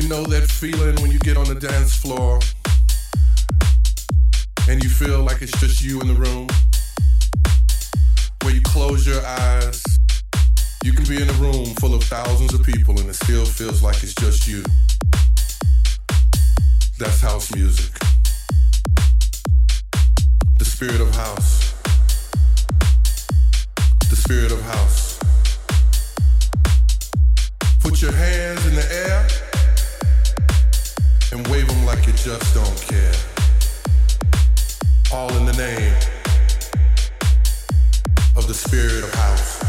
You know that feeling when you get on the dance floor and you feel like it's just you in the room? Where you close your eyes, you can be in a room full of thousands of people and it still feels like it's just you. That's house music. The spirit of house. The spirit of house. Put your hands in the air and wave them like you just don't care. All in the name of the spirit of house.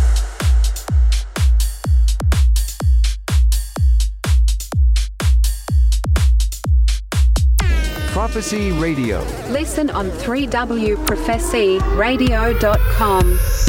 Prophecy Radio. Listen on 3wprophecyradio.com.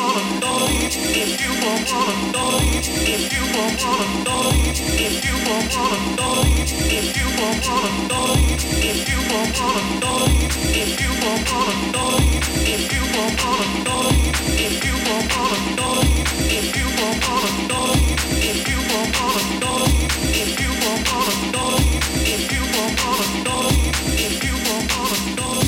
If you want all the dollars, if you want all the dollars.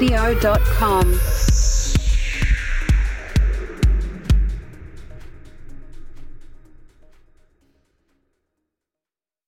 Prophecy